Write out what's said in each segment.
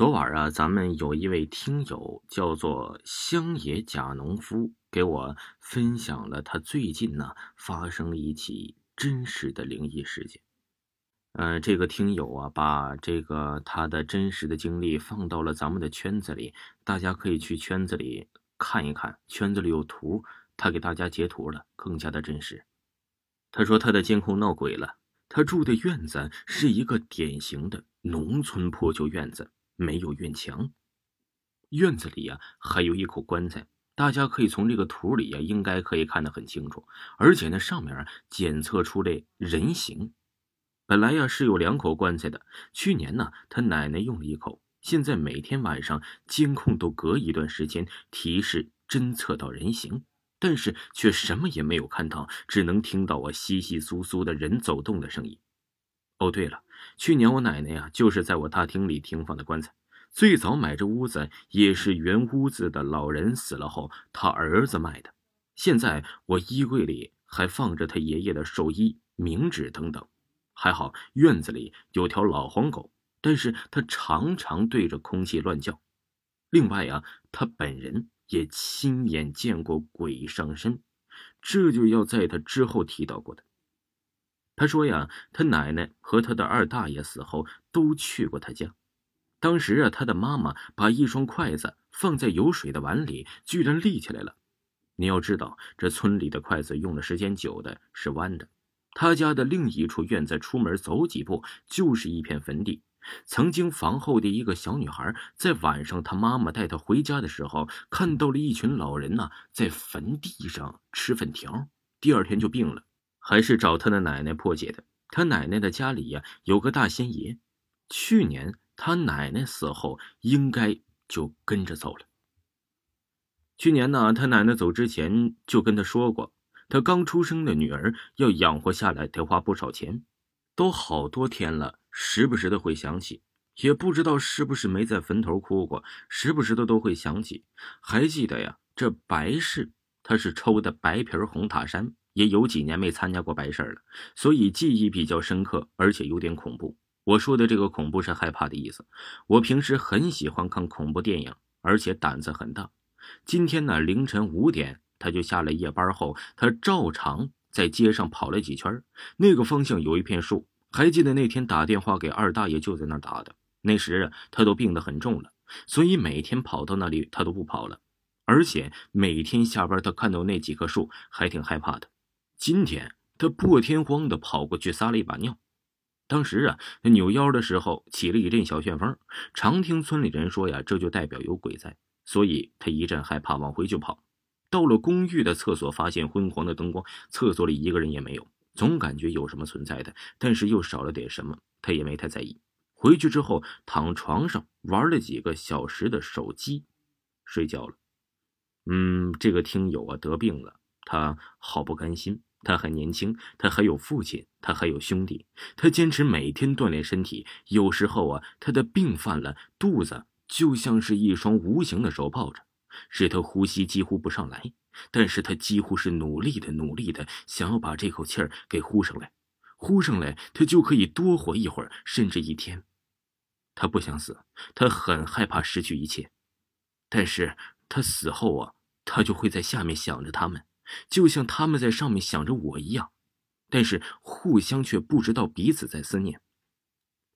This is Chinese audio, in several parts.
昨晚啊，咱们有一位听友叫做乡野假农夫，给我分享了他最近呢发生了一起真实的灵异事件。呃，这个听友啊，把这个他的真实的经历放到了咱们的圈子里，大家可以去圈子里看一看，圈子里有图，他给大家截图了，更加的真实。他说他的监控闹鬼了，他住的院子是一个典型的农村破旧院子。没有院墙，院子里呀还有一口棺材，大家可以从这个图里呀应该可以看得很清楚，而且那上面检测出来人形。本来呀是有两口棺材的，去年呢他奶奶用了一口，现在每天晚上监控都隔一段时间提示侦测到人形，但是却什么也没有看到，只能听到啊稀稀疏疏的人走动的声音。哦，对了，去年我奶奶呀，就是在我大厅里停放的棺材。最早买这屋子也是原屋子的老人死了后，他儿子卖的。现在我衣柜里还放着他爷爷的寿衣、冥纸等等。还好院子里有条老黄狗，但是他常常对着空气乱叫。另外啊，他本人也亲眼见过鬼上身，这就要在他之后提到过的。他说呀，他奶奶和他的二大爷死后都去过他家。当时啊，他的妈妈把一双筷子放在有水的碗里，居然立起来了。你要知道，这村里的筷子用的时间久的是弯的。他家的另一处院子，出门走几步就是一片坟地。曾经房后的一个小女孩，在晚上他妈妈带她回家的时候，看到了一群老人呢，在坟地上吃粉条。第二天就病了。还是找他的奶奶破解的。他奶奶的家里呀有个大仙爷，去年他奶奶死后，应该就跟着走了。去年呢，他奶奶走之前就跟他说过，他刚出生的女儿要养活下来得花不少钱，都好多天了，时不时的会想起，也不知道是不是没在坟头哭过，时不时的都会想起。还记得呀，这白事他是抽的白皮红塔山。也有几年没参加过白事了，所以记忆比较深刻，而且有点恐怖。我说的这个恐怖是害怕的意思。我平时很喜欢看恐怖电影，而且胆子很大。今天呢，凌晨五点，他就下了夜班后，他照常在街上跑了几圈。那个方向有一片树，还记得那天打电话给二大爷就在那儿打的。那时啊，他都病得很重了，所以每天跑到那里他都不跑了。而且每天下班，他看到那几棵树还挺害怕的。今天他破天荒的跑过去撒了一把尿，当时啊，他扭腰的时候起了一阵小旋风。常听村里人说呀，这就代表有鬼在，所以他一阵害怕，往回就跑。到了公寓的厕所，发现昏黄的灯光，厕所里一个人也没有，总感觉有什么存在的，但是又少了点什么，他也没太在意。回去之后，躺床上玩了几个小时的手机，睡觉了。嗯，这个听友啊得病了，他好不甘心。他还年轻，他还有父亲，他还有兄弟，他坚持每天锻炼身体。有时候啊，他的病犯了，肚子就像是一双无形的手抱着，使他呼吸几乎不上来。但是他几乎是努力的、努力的，想要把这口气儿给呼上来，呼上来，他就可以多活一会儿，甚至一天。他不想死，他很害怕失去一切，但是他死后啊，他就会在下面想着他们。就像他们在上面想着我一样，但是互相却不知道彼此在思念，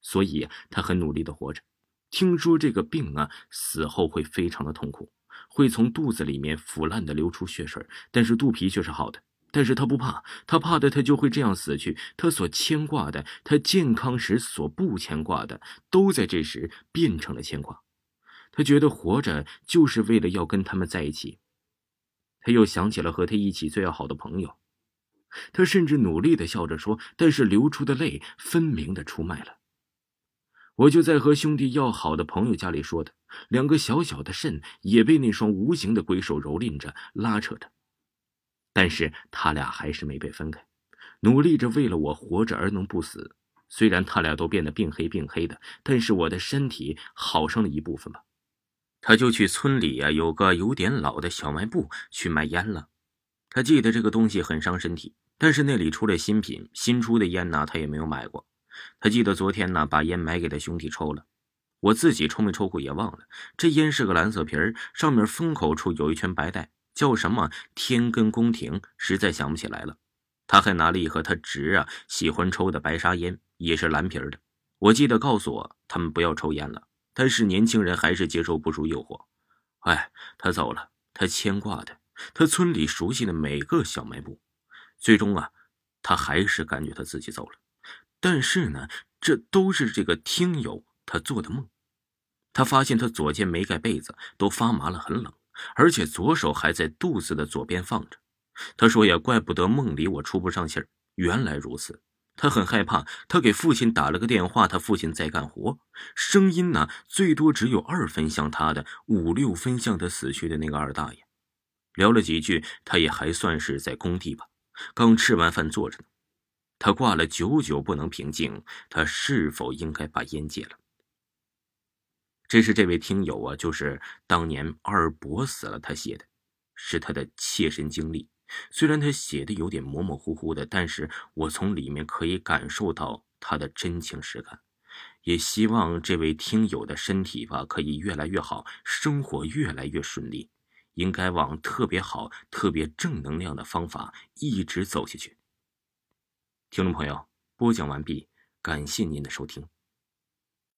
所以他很努力的活着。听说这个病啊，死后会非常的痛苦，会从肚子里面腐烂的流出血水，但是肚皮却是好的。但是他不怕，他怕的他就会这样死去。他所牵挂的，他健康时所不牵挂的，都在这时变成了牵挂。他觉得活着就是为了要跟他们在一起。他又想起了和他一起最要好的朋友，他甚至努力的笑着说，但是流出的泪分明的出卖了。我就在和兄弟要好的朋友家里说的，两个小小的肾也被那双无形的鬼手蹂躏着、拉扯着，但是他俩还是没被分开，努力着为了我活着而能不死。虽然他俩都变得病黑病黑的，但是我的身体好上了一部分吧。他就去村里呀，有个有点老的小卖部去卖烟了。他记得这个东西很伤身体，但是那里出了新品，新出的烟呢，他也没有买过。他记得昨天呢，把烟买给他兄弟抽了。我自己抽没抽过也忘了。这烟是个蓝色皮儿，上面封口处有一圈白带，叫什么天根宫廷，实在想不起来了。他还拿了一盒他侄啊喜欢抽的白沙烟，也是蓝皮儿的。我记得告诉我他们不要抽烟了，但是年轻人还是接受不住诱惑。哎，他走了，他牵挂的，他村里熟悉的每个小卖部。最终啊，他还是感觉他自己走了。但是呢，这都是这个听友他做的梦。他发现他左肩没盖被子，都发麻了，很冷，而且左手还在肚子的左边放着。他说：“也怪不得梦里我出不上气儿，原来如此。”他很害怕，他给父亲打了个电话，他父亲在干活，声音呢最多只有二分像他的，五六分像他死去的那个二大爷。聊了几句，他也还算是在工地吧，刚吃完饭坐着呢。他挂了，久久不能平静，他是否应该把烟戒了？这是这位听友啊，就是当年二伯死了，他写的，是他的切身经历。虽然他写的有点模模糊糊的，但是我从里面可以感受到他的真情实感。也希望这位听友的身体吧可以越来越好，生活越来越顺利，应该往特别好、特别正能量的方法一直走下去。听众朋友，播讲完毕，感谢您的收听。